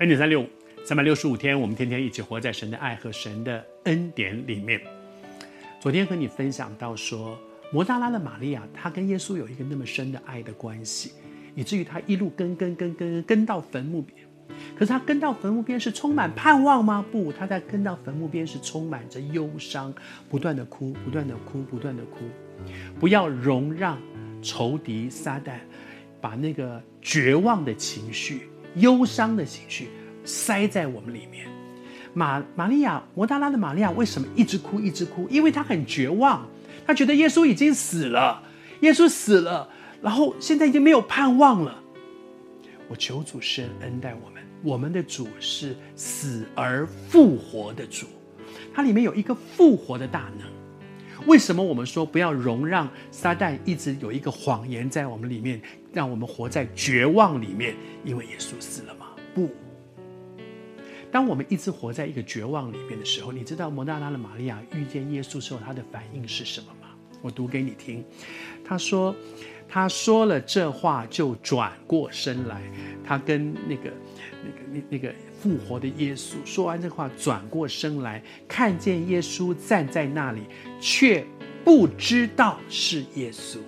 恩典三六五，三百六十五天，我们天天一起活在神的爱和神的恩典里面。昨天和你分享到说，摩大拉的玛利亚，她跟耶稣有一个那么深的爱的关系，以至于她一路跟跟跟跟跟到坟墓边。可是她跟到坟墓边是充满盼望吗？不，她在跟到坟墓边是充满着忧伤，不断的哭，不断的哭，不断的哭。不要容让仇敌撒旦把那个绝望的情绪、忧伤的情绪塞在我们里面。玛玛利亚，摩大拉的玛利亚为什么一直哭一直哭？因为她很绝望，她觉得耶稣已经死了，耶稣死了，然后现在已经没有盼望了。我求主施恩待我们，我们的主是死而复活的主，它里面有一个复活的大能。为什么我们说不要容让撒旦一直有一个谎言在我们里面，让我们活在绝望里面？因为耶稣死了吗？不。当我们一直活在一个绝望里面的时候，你知道摩大拉的玛利亚遇见耶稣时候，她的反应是什么吗？我读给你听。她说。他说了这话，就转过身来。他跟那个、那个、那那个复活的耶稣说完这话，转过身来，看见耶稣站在那里，却不知道是耶稣。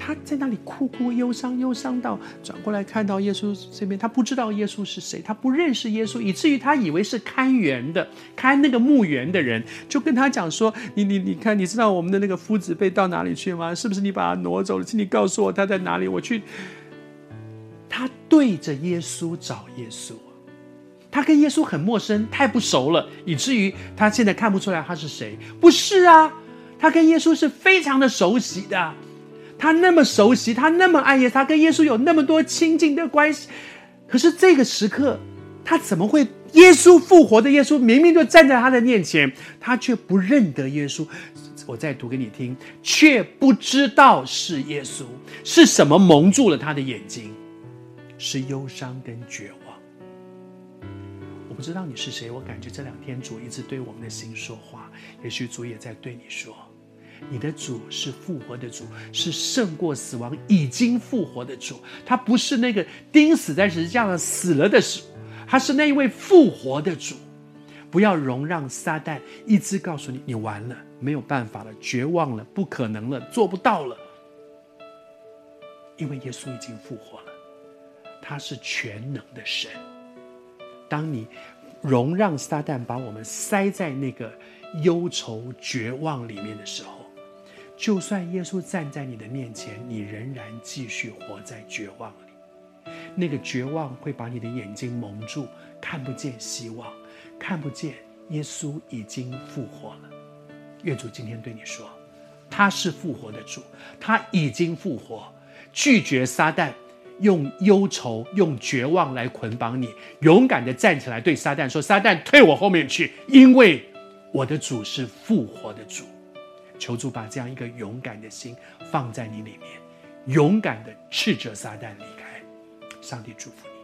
他在那里哭哭忧伤，忧伤到转过来看到耶稣这边，他不知道耶稣是谁，他不认识耶稣，以至于他以为是看园的，看那个墓园的人，就跟他讲说：“你你你看，你知道我们的那个夫子被到哪里去吗？是不是你把他挪走了？请你告诉我他在哪里，我去。”他对着耶稣找耶稣，他跟耶稣很陌生，太不熟了，以至于他现在看不出来他是谁。不是啊，他跟耶稣是非常的熟悉的。他那么熟悉，他那么爱耶稣，他跟耶稣有那么多亲近的关系。可是这个时刻，他怎么会？耶稣复活的耶稣明明就站在他的面前，他却不认得耶稣。我再读给你听，却不知道是耶稣，是什么蒙住了他的眼睛？是忧伤跟绝望。不知道你是谁，我感觉这两天主一直对我们的心说话，也许主也在对你说。你的主是复活的主，是胜过死亡、已经复活的主。他不是那个钉死在十字架上死了的主，他是那一位复活的主。不要容让撒旦一直告诉你：你完了，没有办法了，绝望了，不可能了，做不到了。因为耶稣已经复活了，他是全能的神。当你容让撒旦把我们塞在那个忧愁、绝望里面的时候，就算耶稣站在你的面前，你仍然继续活在绝望里。那个绝望会把你的眼睛蒙住，看不见希望，看不见耶稣已经复活了。愿主今天对你说，他是复活的主，他已经复活，拒绝撒旦用忧愁、用绝望来捆绑你，勇敢的站起来对撒旦说：“撒旦，退我后面去，因为我的主是复活的主。”求主把这样一个勇敢的心放在你里面，勇敢的斥责撒旦离开。上帝祝福你。